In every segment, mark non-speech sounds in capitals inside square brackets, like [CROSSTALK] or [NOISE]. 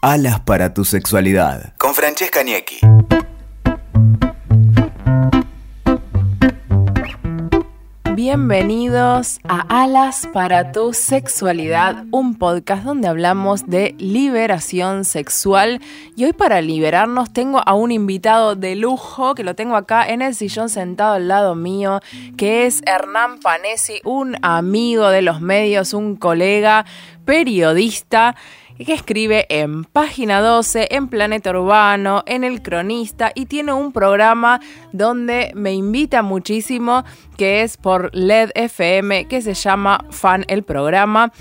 Alas para tu sexualidad. Con Francesca Niecki. Bienvenidos a Alas para tu sexualidad, un podcast donde hablamos de liberación sexual. Y hoy para liberarnos tengo a un invitado de lujo que lo tengo acá en el sillón sentado al lado mío, que es Hernán Panesi, un amigo de los medios, un colega, periodista que escribe en Página 12, en Planeta Urbano, en El Cronista y tiene un programa donde me invita muchísimo que es por LED FM que se llama Fan el programa.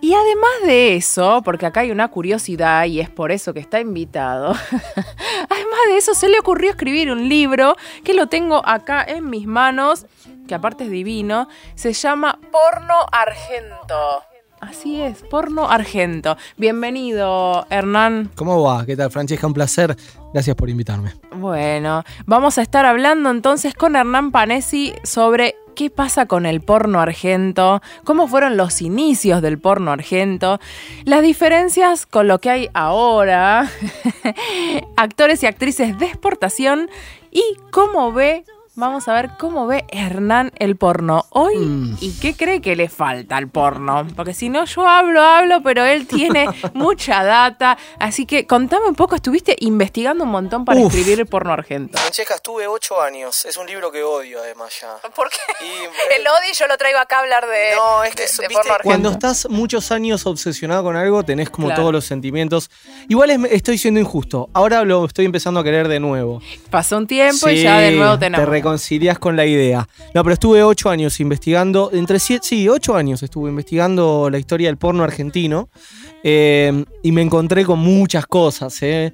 Y además de eso, porque acá hay una curiosidad y es por eso que está invitado, [LAUGHS] además de eso se le ocurrió escribir un libro que lo tengo acá en mis manos, que aparte es divino, se llama Porno Argento. Así es, porno argento. Bienvenido, Hernán. ¿Cómo va? ¿Qué tal, Francesca? Un placer. Gracias por invitarme. Bueno, vamos a estar hablando entonces con Hernán Panesi sobre qué pasa con el porno argento, cómo fueron los inicios del porno argento, las diferencias con lo que hay ahora, [LAUGHS] actores y actrices de exportación y cómo ve Vamos a ver cómo ve Hernán el porno hoy Mm. y qué cree que le falta al porno. Porque si no, yo hablo, hablo, pero él tiene [LAUGHS] mucha data. Así que contame un poco, estuviste investigando un montón para Uf. escribir el porno argento. Francesca, estuve ocho años. Es un libro que odio, además, ya. ¿Por qué? Y- [LAUGHS] el odio yo lo traigo acá a hablar de, No, es que de- porno argento. cuando estás muchos años obsesionado con algo, tenés como Claro. todos los sentimientos. Igual es- estoy siendo injusto. Ahora lo estoy empezando a querer de nuevo. Pasó un tiempo y ya de nuevo te te enamoras. reconcilias con la idea. No, pero estuve ocho años investigando, entre siete, sí, ocho años estuve investigando la historia del porno argentino eh, y me encontré con muchas cosas. eh.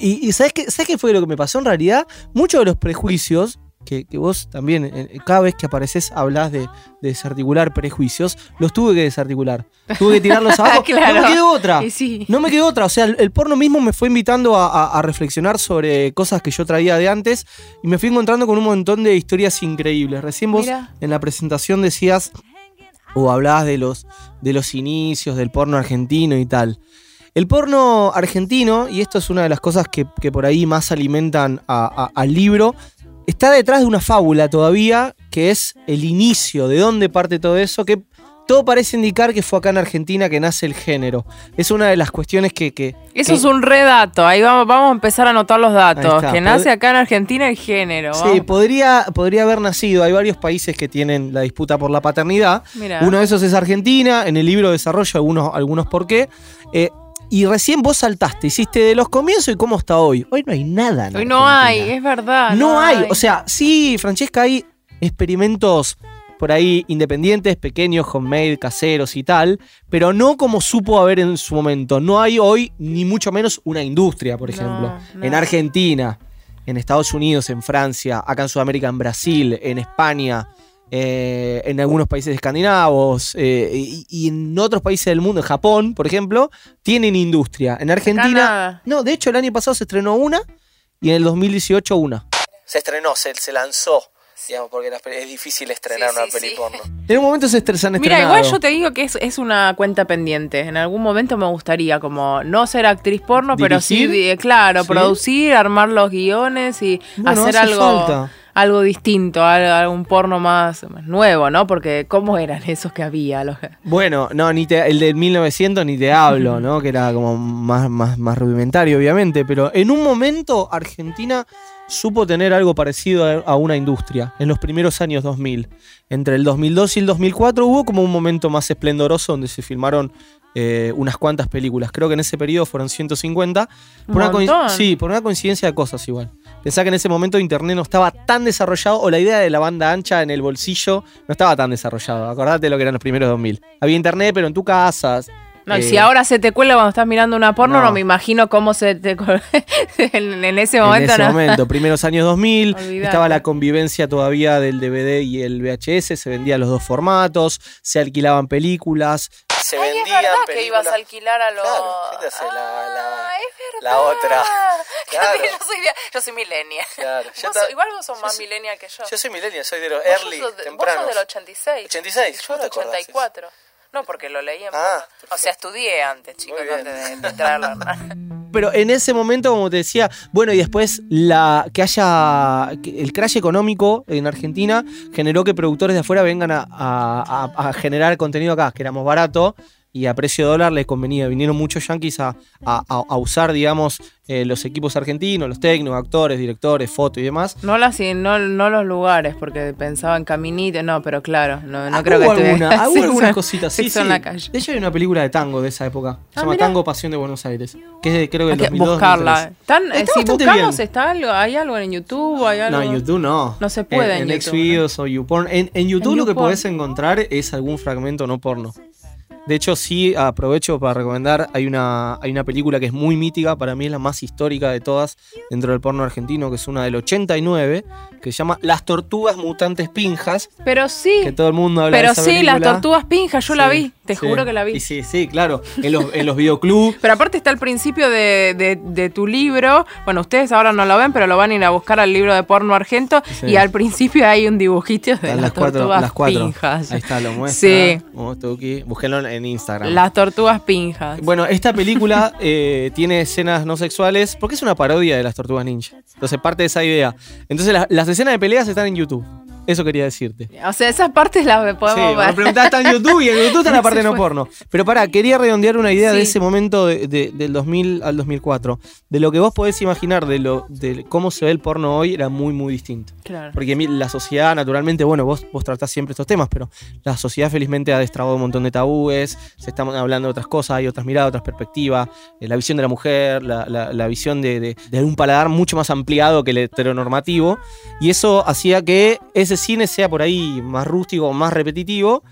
Y, y ¿sabes, qué, ¿sabes qué fue lo que me pasó en realidad? Muchos de los prejuicios, que, que vos también, eh, cada vez que apareces, hablas de, de desarticular prejuicios, los tuve que desarticular. Tuve que tirarlos [LAUGHS] abajo. Claro. No me quedó otra. Sí. No me quedó otra. O sea, el, el porno mismo me fue invitando a, a- a reflexionar sobre cosas que yo traía de antes y me fui encontrando con un montón de historias increíbles. Recién vos en la presentación decías o hablabas de los, de los inicios del porno argentino y tal. El porno argentino, y esto es una de las cosas que, que por ahí más alimentan a- a- al libro, está detrás de una fábula todavía, que es el inicio, de dónde parte todo eso, que todo parece indicar que fue acá en Argentina que nace el género. Es una de las cuestiones que... que- Eso que- es un redato. Ahí vamos, vamos a empezar a anotar los datos. Que nace acá en Argentina el género. Sí, vamos. podría, podría haber nacido. Hay varios países que tienen la disputa por la paternidad. Mirá. Uno de esos es Argentina. En el libro desarrollo algunos, algunos por qué. Eh, y recién vos saltaste, hiciste de los comienzos y cómo está hoy. Hoy no hay nada. Hoy no hay, es verdad. No, hay. O sea, sí, Francesca, hay experimentos por ahí independientes, pequeños, homemade, caseros y tal, pero no como supo haber en su momento. No hay hoy ni mucho menos una industria, por No, ejemplo. no. En Argentina, en Estados Unidos, en Francia, acá en Sudamérica, en Brasil, en España, eh, en algunos países escandinavos eh, y, y en otros países del mundo, en Japón, por ejemplo, tienen industria. En Argentina, no, de hecho el año pasado se estrenó una y en el 2018 una. Se estrenó, se, se lanzó, digamos, porque es difícil estrenar Sí, una sí, peli sí. porno. En un momento se, estre- se han Mira, igual yo te digo que es, es una cuenta pendiente. En algún momento me gustaría como no ser actriz porno, pero sí, claro, Sí. producir, armar los guiones y Bueno, hacer hace algo, falta. Algo distinto, al- algún porno más, más nuevo, ¿no? Porque ¿cómo eran esos que había? Los- Bueno, no, ni te, el del 1900 ni te hablo, ¿no? Que era como más, más, más rudimentario, obviamente. Pero en un momento Argentina supo tener algo parecido a, una industria. En los primeros años 2000. Entre el 2002 y el 2004 hubo como un momento más esplendoroso donde se filmaron eh, unas cuantas películas. Creo que en ese periodo fueron 150. Un Por una sí, por una coincidencia de cosas igual. Pensá que en ese momento Internet no estaba tan desarrollado o la idea de la banda ancha en el bolsillo no estaba tan desarrollado. Acordate de lo que eran los primeros 2000. Había Internet, pero en tu casa. No, y eh, si ahora se te cuela cuando estás mirando una porno, no, No. me imagino cómo se te [LAUGHS] en, en ese En momento. ese no. momento, [LAUGHS] primeros años 2000, Olvidate. estaba la convivencia todavía del DVD y el VHS, se vendían los dos formatos, se alquilaban películas, se Ay, es vendían verdad que ibas a alquilar a los. Claro, ¿qué te hace la- la- Ah, es la otra? Claro. yo soy, yo soy. Claro, [LAUGHS] Vos igual vos sos yo más soy- millennial que yo. Yo soy millennial, soy de los Vos early, sos de- Vos tempranos. sos del 86. 86, Yo ¿cómo te del acordás? 84. No, porque lo leí en Ah, O sea, estudié antes, chicos, antes de, traerlo. [LAUGHS] Pero en ese momento, como te decía, bueno, y después la que haya el crash económico en Argentina generó que productores de afuera vengan a, a- a- a generar contenido acá, que éramos barato y a precio dólar les convenía. Vinieron muchos yankees a, a- a- usar, digamos, eh, los equipos argentinos, los técnicos, actores, directores, foto y demás. No, las, no, no los lugares, porque pensaba en caminito, no, pero claro, no, no creo que hubo estuviera- alguna- [LAUGHS] hubo algunas cositas, sí, sí. en la calle. De hecho hay una película de tango de esa época. Se Ah, llama mirá. Tango Pasión de Buenos Aires. Que es de, creo que que 2002, buscarla. 2003. Están- eh, Está si buscamos, bien. está algo, ¿hay algo en YouTube? ¿Hay algo? No, en YouTube no. No se puede En, en en YouTube, Xvideos o YouPorn. En, en YouTube En lo que podés encontrar es algún fragmento no porno. De hecho, sí, aprovecho para recomendar, hay una, hay una película que es muy mítica, para mí es la más histórica de todas dentro del porno argentino, que es una del 89, que se llama Las Tortugas Mutantes Pinjas, Pero sí, que todo el mundo habla de pero esa sí, las tortugas pinjas, yo la vi, te sí. juro que la vi. Y sí, sí, claro, en los, en los videoclubs. [LAUGHS] Pero aparte está el principio de, de- de tu libro. Bueno, ustedes ahora no lo ven, pero lo van a ir a buscar al libro de porno argento. Sí. Y al principio hay un dibujito de las, las cuatro, las cuatro. pinjas. Ahí está, lo muestra. Sí. Mostuki. Búsquenlo en Instagram. Las tortugas pinjas. Bueno, esta película eh, tiene escenas no sexuales porque es una parodia de las tortugas ninja. Entonces parte de esa idea. Entonces la- las escenas de peleas están en YouTube. Eso quería decirte. O sea, esas partes las Sí, podemos me ver. preguntás, está en YouTube y en YouTube está la [LAUGHS] parte no fue. porno. Pero pará, quería redondear una idea de Sí. ese momento de- de- del 2000 al 2004. De lo que vos podés imaginar de, lo, de cómo se ve el porno hoy era muy, muy distinto. Claro. Porque la sociedad, naturalmente, bueno, vos, vos tratás siempre estos temas, pero la sociedad felizmente ha destrabado un montón de tabúes, se están hablando de otras cosas, hay otras miradas, otras perspectivas, eh, la visión de la mujer, la, la- la visión de, de- de un paladar mucho más ampliado que el heteronormativo, y eso hacía que ese cine sea por ahí más rústico, más repetitivo.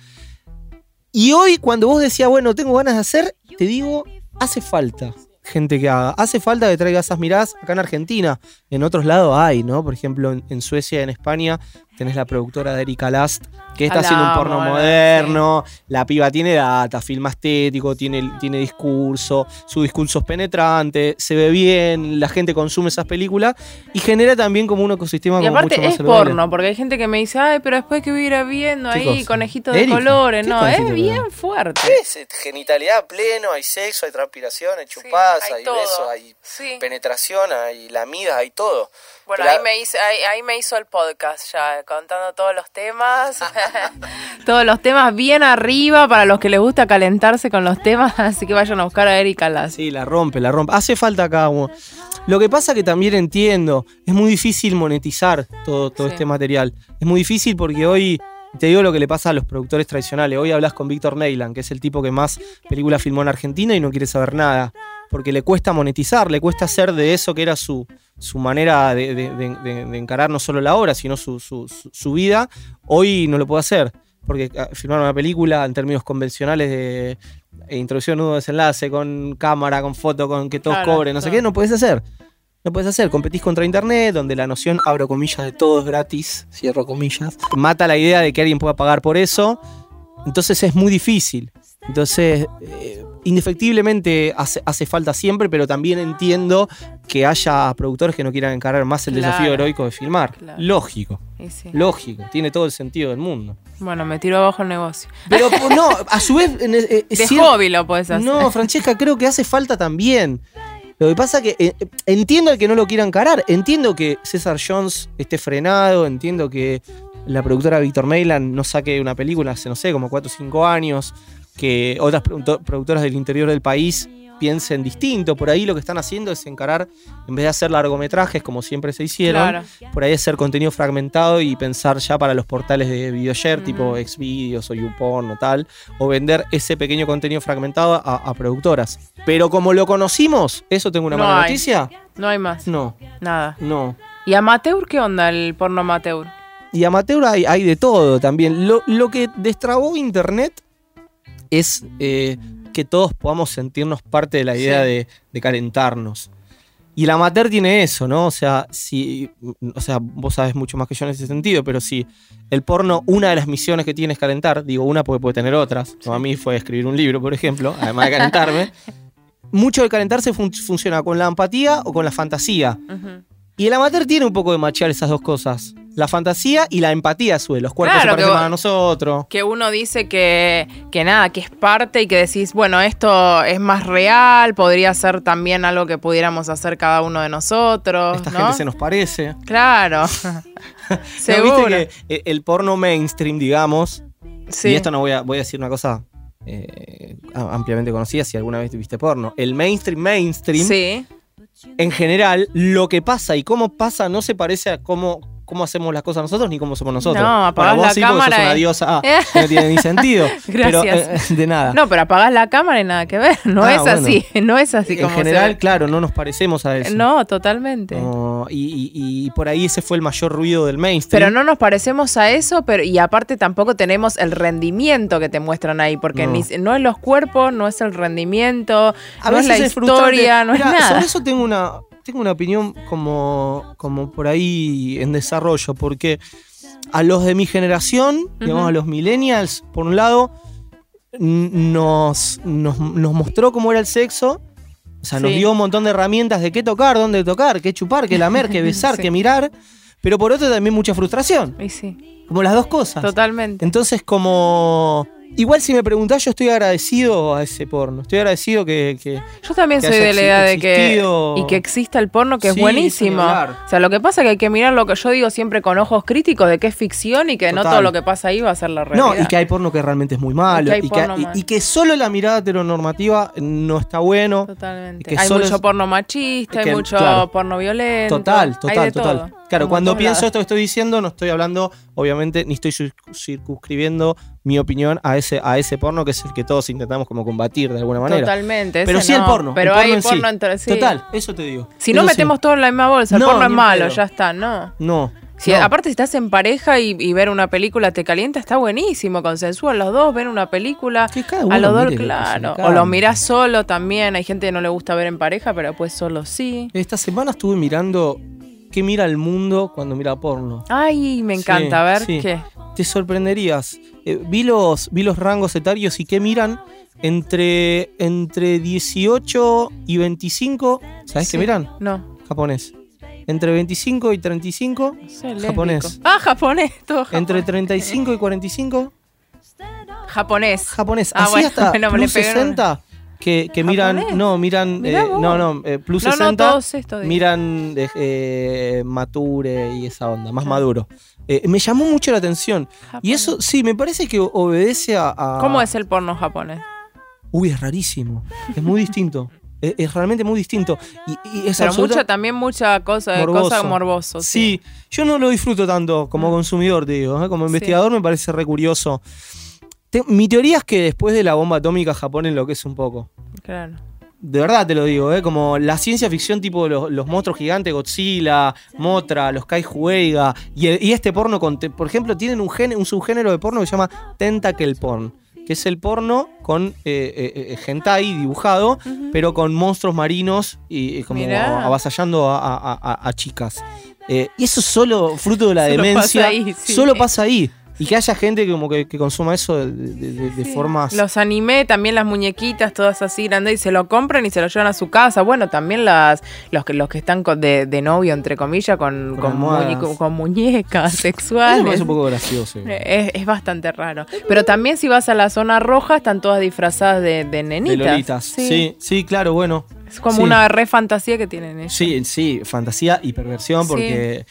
Y hoy, cuando vos decías, bueno, tengo ganas de hacer, te digo, hace falta gente que haga. Hace falta que traiga esas miradas acá en Argentina. En otros lados hay, ¿no? Por ejemplo, en, en Suecia en España tenés la productora de Erika Last, que está haciendo un porno moderno. La piba tiene data, filma estético, tiene, tiene discurso, su discurso es penetrante, se ve bien, la gente consume esas películas y genera también como un ecosistema Y como aparte mucho más es saludable. porno, porque hay gente que me dice, ay, pero después que voy a ir viendo ¿Qué ahí cosa? conejitos de Erika, colores. ¿qué No, es bien fuerte. Es genitalidad pleno, hay sexo, hay transpiración, hay chupadas, hay hay, besos, hay Sí. penetración, hay lamidas, hay todo. Bueno, ahí me, hizo, ahí, ahí me hizo el podcast ya, contando todos los temas. [LAUGHS] todos los temas bien arriba para los que les gusta calentarse con los temas. [LAUGHS] Así que vayan a buscar a Erika Lass. Sí, la rompe, la rompe. Hace falta acá. uno. Lo que pasa que también entiendo, es muy difícil monetizar todo, todo Sí. este material. Es muy difícil porque hoy, te digo lo que le pasa a los productores tradicionales. Hoy hablas con Víctor Neyland, que es el tipo que más películas filmó en Argentina y no quiere saber nada. Porque le cuesta monetizar, le cuesta hacer de eso que era su, su manera de, de- de- de- de encarar no solo la obra, sino su, su- su- vida. Hoy no lo puede hacer. Porque ah, filmar una película en términos convencionales de e introducción, nudo, desenlace, con cámara, con foto, con que todos Claro, cobren, no sé qué, no puedes hacer. No puedes hacer, competís contra internet, donde la noción, abro comillas, de todo es gratis, cierro comillas, mata la idea de que alguien pueda pagar por eso, entonces es muy difícil. Entonces, eh, indefectiblemente hace, hace falta siempre, pero también entiendo que haya productores que no quieran encarar más el Claro. desafío heroico de filmar. Claro. Lógico, sí. lógico, tiene todo el sentido del mundo. Bueno, me tiro abajo el negocio. Pero [LAUGHS] no, a su vez... en- eh, De hobby lo puedes hacer. no, Francesca, creo que hace falta también. Lo que pasa que eh, entiendo al que no lo quiera encarar. Entiendo que César Jones esté frenado. Entiendo que la productora Víctor Mailand no saque una película hace, no sé, como 4 o 5 años. Que otras producto- productoras del interior del país piensen distinto. Por ahí lo que están haciendo es encarar, en vez de hacer largometrajes como siempre se hicieron, Claro. por ahí hacer contenido fragmentado y pensar ya para los portales de videoshare, tipo Ujú. Xvideos o YouPorn o tal, o vender ese pequeño contenido fragmentado a, a productoras. Pero como lo conocimos, ¿eso tengo una No mala hay. noticia? No hay más. No, Nada. no. ¿Y amateur qué onda el porno amateur? Y amateur hay, hay de todo también. Lo, lo que destrabó Internet es eh, que todos podamos sentirnos parte de la idea Sí. de, de calentarnos. Y el amateur tiene eso, ¿no? O sea, si, o sea, vos sabes mucho más que yo en ese sentido, pero si el porno, una de las misiones que tiene es calentar, digo una porque puede tener otras, como a mí fue escribir un libro, por ejemplo, además de calentarme, [LAUGHS] mucho de calentarse fun- funciona con la empatía o con la fantasía. Y el amateur tiene un poco de machear esas dos cosas. La fantasía y la empatía a su vez. Los cuerpos Claro, se parecen que a nosotros. Que uno dice que, que nada, que es parte y que decís, bueno, esto es más real, podría ser también algo que pudiéramos hacer cada uno de nosotros. Esta ¿no? gente se nos parece. Claro. [LAUGHS] [LAUGHS] ¿No Seguro. ¿Viste que eh, el porno mainstream, digamos, Sí. y esto no voy a, voy a decir una cosa eh, ampliamente conocida si alguna vez viste porno. El mainstream mainstream, Sí. en general, lo que pasa y cómo pasa no se parece a cómo, cómo hacemos las cosas nosotros ni cómo somos nosotros. No, apagás Bueno, vos la sí, porque sos cámara una diosa. Ah, [LAUGHS] no tiene ni sentido. [LAUGHS] Pero, Gracias. eh, de nada. No, pero apagás la cámara y nada que ver. No Ah, es bueno. así. [LAUGHS] No es así en como se general, claro, no nos parecemos a eso. No, totalmente. No, y, y- y por ahí ese fue el mayor ruido del mainstream. Pero no nos parecemos a eso, pero y aparte tampoco tenemos el rendimiento que te muestran ahí, porque No. ni- no, es los cuerpos, no es el rendimiento, A no es la es historia, no es Mirá, nada. Sobre eso tengo una, tengo una opinión como, como por ahí en desarrollo, porque a los de mi generación, digamos a los millennials, por un lado, nos, nos, nos mostró cómo era el sexo. O sea, nos dio un montón de herramientas de qué tocar, dónde tocar, qué chupar, qué lamer, qué [LAUGHS] besar, Sí. qué mirar. Pero por otro también mucha frustración. Y sí, Como las dos cosas. totalmente. Entonces, como. Igual si me preguntás, yo estoy agradecido a ese porno. Estoy agradecido que. que- Yo también que soy de la idea de que y que exista el porno que Sí, es buenísimo. O sea, lo que pasa es que hay que mirar lo que yo digo siempre con ojos críticos de que es ficción y que no todo lo que pasa ahí va a ser la realidad. No, y que hay porno que realmente es muy malo. Y que hay Y que, porno y- malo. y que solo la mirada heteronormativa no está bueno. Totalmente. que Hay solo mucho es- porno machista, hay mucho claro. porno violento. Total, hay total, de total. todo. Claro, Como cuando pienso lados. esto que estoy diciendo, no estoy hablando, obviamente, ni estoy cir- circunscribiendo mi opinión a ese, a ese porno que es el que todos intentamos como combatir de alguna manera. Totalmente. Pero sí el no. porno. Pero el porno hay en sí. porno entre sí. Total, eso te digo. Si no Eso sí. metemos todo en la misma bolsa, el No, porno es malo, ya está, no. No. Si, no. Aparte, si estás en pareja y, y ver una película te calienta, está buenísimo, consensual. Los dos ven una película. Que cada A los dos, lo claro. O lo mirás solo también. Hay gente que no le gusta ver en pareja, pero pues solo sí. Esta semana estuve mirando qué mira el mundo cuando mira porno. Ay, me Sí, encanta. A ver sí. qué. Te sorprenderías. Eh, vi, los, vi los rangos etarios y qué miran entre, entre 18 y 25. ¿Sabes Sí. qué miran? No. Japonés. Entre 25 y 35. no sé, Japonés. lésbico. Ah, japonés. Todo japonés. Entre 35 y 45. Japonés. Japonés. Ah, Así bueno, hasta [LAUGHS] bueno, me le plus pegué una- 60. Que, que miran. No, miran. Eh, no, no. eh, plus No, no, 60. todos estos, digo. miran eh, eh, Mature y esa onda, más maduro. Eh, me llamó mucho la atención. Y eso, sí, me parece que obedece a. a- ¿Cómo es el porno japonés? Uy, es rarísimo. Es muy distinto. [LAUGHS] es, es realmente muy distinto. Y, y es Pero absoluta- mucha, también mucha cosa, morboso. cosa morboso. Sí. Sí, yo no lo disfruto tanto como consumidor, te digo. Como investigador me parece re curioso. Te- mi teoría es que después de la bomba atómica Japón enloquece un poco. Claro. De verdad te lo digo, ¿eh? como la ciencia ficción tipo los, los monstruos gigantes, Godzilla, Motra, los Kaijueiga y, el- y este porno, con te- por ejemplo, tienen un, gen- un subgénero de porno que se llama Tentacle Porn, que es el porno con eh, eh, eh, hentai dibujado, pero con monstruos marinos y, y como Mirá. avasallando a, a- a- a chicas. Eh, y eso es solo fruto de la Solo demencia. pasa ahí, sí. Solo pasa ahí. Y que haya gente que como que, que consuma eso de, de- de- de formas... Los anime, también las muñequitas, todas así grandes, y se lo compran y se lo llevan a su casa. Bueno, también las los que los que están con- de, de novio, entre comillas, con, Con con, muñecas [LAUGHS] Eso me sexuales. parece un poco gracioso. Es, es bastante raro. Pero también si vas a la zona roja, están todas disfrazadas de, nenitas. De lolitas. Sí. sí, claro, bueno. Es como Sí. una re fantasía que tienen ellos. Sí, sí, fantasía y perversión Sí. porque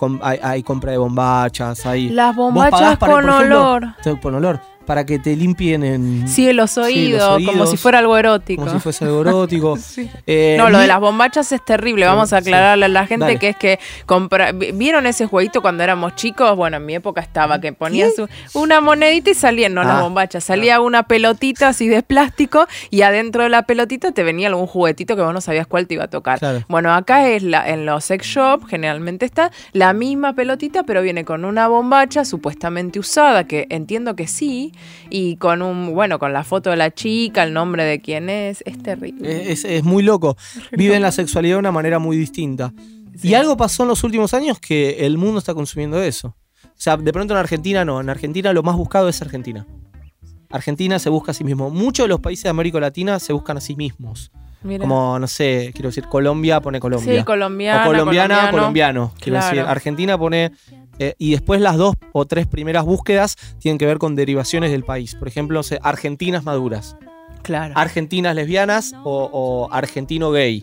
com- hay, hay compra de bombachas, hay... Las bombachas con por ejemplo, olor. con olor, para que te limpien en... Sí, los Sí, oídos, los como oídos, si fuera algo erótico. Como si fuese algo erótico. [LAUGHS] Sí. Eh, No, lo de las bombachas es terrible. Vamos a sí. aclararle a la gente Dale. que es que compra... vi- ¿Vieron ese jueguito cuando éramos chicos? Bueno, en mi época estaba que ponías un- una monedita y salían, no las Ah, bombachas, salía una pelotita así de plástico y adentro de la pelotita te venía algún juguetito que vos no sabías cuál te iba a tocar. Claro. Bueno, acá es la, en los sex shop, generalmente está la misma pelotita, pero viene con una bombacha supuestamente usada, que entiendo que sí, y con un, bueno, con la foto de la chica, el nombre de quién es, es terrible. Es, es muy loco. Viven la sexualidad de una manera muy distinta. Y algo pasó en los últimos años que el mundo está consumiendo eso. O sea, de pronto en Argentina no. En Argentina lo más buscado es Argentina. Argentina se busca a sí mismo. Muchos de los países de América Latina se buscan a sí mismos. Como, no sé, quiero decir, Colombia pone Colombia. Sí, colombiana, o colombiana, colombiano. colombiano. Quiero Claro. decir, Argentina pone Eh, y después las dos o tres primeras búsquedas tienen que ver con derivaciones del país. Por ejemplo, argentinas maduras, Claro. argentinas lesbianas o, o argentino gay.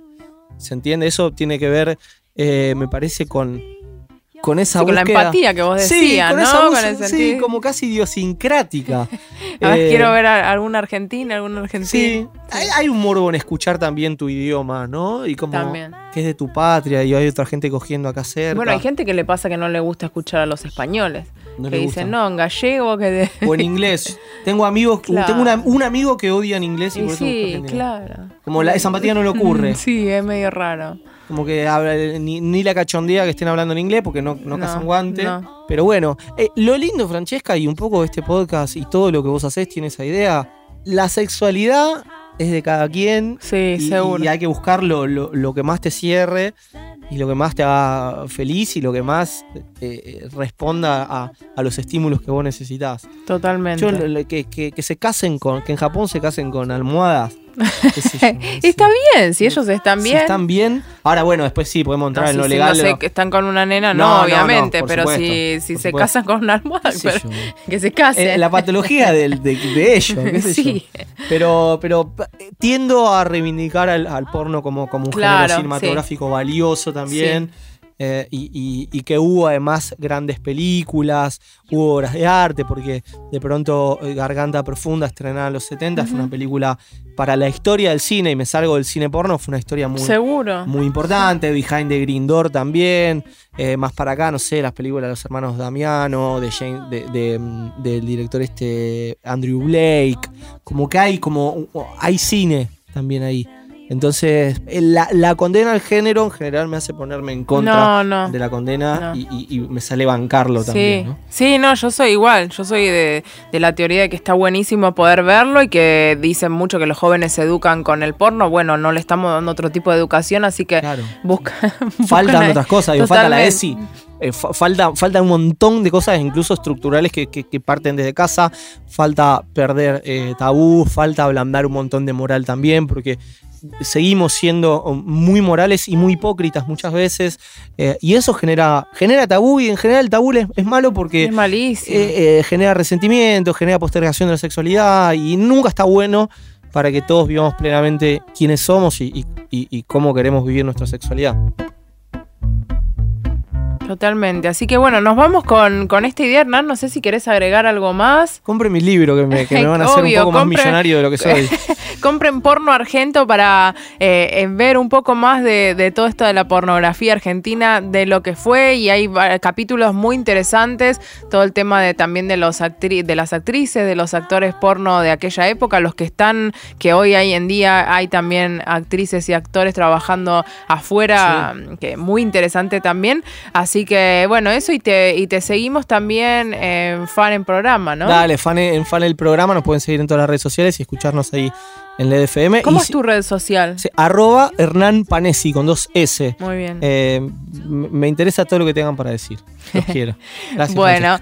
¿Se entiende? Eso tiene que ver, eh, me parece, con, con esa Sí, con la búsqueda. empatía que vos Sí, decías, con ¿no? esa Con búsqueda, el sí, como casi idiosincrática. [LAUGHS] A ver, Eh, quiero ver a alguna argentina, algún Sí, argentino. hay, hay un morbo en escuchar también tu idioma, ¿no? Y como También. que es de tu patria y hay otra gente cogiendo acá cerca. Bueno, hay gente que le pasa que no le gusta escuchar a los españoles. No que le dicen, no, en gallego, que de... O en inglés. [LAUGHS] Tengo amigos, Claro. tengo una- un amigo que odia en inglés y, Y por eso sí, claro. Como la, esa empatía no le [LAUGHS] ocurre. Sí, es medio raro. Como que habla, ni, ni la cachondea que estén hablando en inglés porque no, no, No, casan guante. no. Pero bueno, eh, lo lindo, Francesca, y un poco este podcast y todo lo que vos hacés tiene esa idea. La sexualidad es de cada quien. Sí, y, seguro. y hay que buscar lo, lo- lo que más te cierre y lo que más te haga feliz y lo que más eh, responda a, a los estímulos que vos necesitas. Totalmente. Yo, que, que- que se casen con, que en Japón se casen con almohadas. Yo. [LAUGHS] Está bien, si ellos están Si bien. están bien. Ahora, bueno, después sí, podemos entrar No, en si- lo si legal. no de sé lo- que están con una nena, no, obviamente, pero supuesto, si, si se supuesto. casan con una almohada, pero- yo. [LAUGHS] que se casen. Eh, la patología de, de ellos, qué sé yo. Sí. Pero, pero eh, tiendo a reivindicar al, al porno como, como un Claro, género cinematográfico valioso también. Eh, y, y- y que hubo además grandes películas, hubo obras de arte, porque de pronto eh, Garganta Profunda, estrenada en los 70, fue una película para la historia del cine, y me salgo del cine porno, fue una historia muy, Seguro. muy importante. Behind the Green Door también. Eh, más para acá, no sé, las películas de los hermanos Damiano, de, Jane- de- de, mm, del director este Andrew Blake. Como que hay, como hay cine también ahí. Entonces, eh, la, la condena al género en general me hace ponerme en contra No, no. de la condena No. y, me sale bancarlo también. Sí, ¿no? sí, no, yo soy igual. Yo soy de, de la teoría de que está buenísimo poder verlo y que dicen mucho que los jóvenes se educan con el porno. Bueno, no le estamos dando otro tipo de educación, así que Claro. busca, [LAUGHS] Faltan otras cosas, digo, falta la. ESI, eh, fa- falta, falta un montón de cosas, incluso estructurales, que, que- que parten desde casa. Falta perder eh, tabú, falta ablandar un montón de moral también, porque seguimos siendo muy morales y muy hipócritas muchas veces. eh, y eso genera, genera tabú, y en general el tabú es, es malo porque Es malísimo. eh, eh, genera resentimiento, genera postergación de la sexualidad y nunca está bueno para que todos vivamos plenamente quiénes somos y- y cómo queremos vivir nuestra sexualidad. Totalmente. Así que bueno, nos vamos con, con esta idea, Hernán. No sé si querés agregar algo más. Compre mi libro que me, que me van a hacer Obvio, un poco más millonario de lo que soy. [LAUGHS] Compren porno argento para eh, eh, ver un poco más de, de todo esto de la pornografía argentina, de lo que fue, y hay capítulos muy interesantes, todo el tema de también de los actri- de las actrices, de los actores porno de aquella época, los que están, que hoy hay en día hay también actrices y actores trabajando afuera, que muy interesante también. Así que bueno, eso y te, y te seguimos también en fan en programa, ¿no? Dale, fan en fan el programa, nos pueden seguir en todas las redes sociales y escucharnos ahí en el FM. ¿Cómo y es tu red social? arroba Hernán Panesi con dos S. Muy bien. Eh, me interesa todo lo que tengan para decir. Los [LAUGHS] quiero. Gracias. Bueno,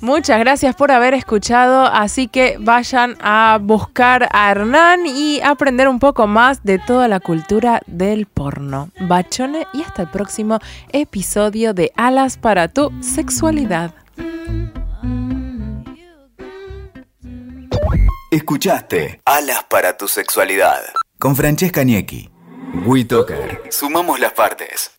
muchas gracias por haber escuchado, así que vayan a buscar a Hernán y aprender un poco más de toda la cultura del porno. Bachone y hasta el próximo episodio de Alas para tu sexualidad. Escuchaste Alas para tu sexualidad con Francesca Niecki. WeToker. Sumamos las partes.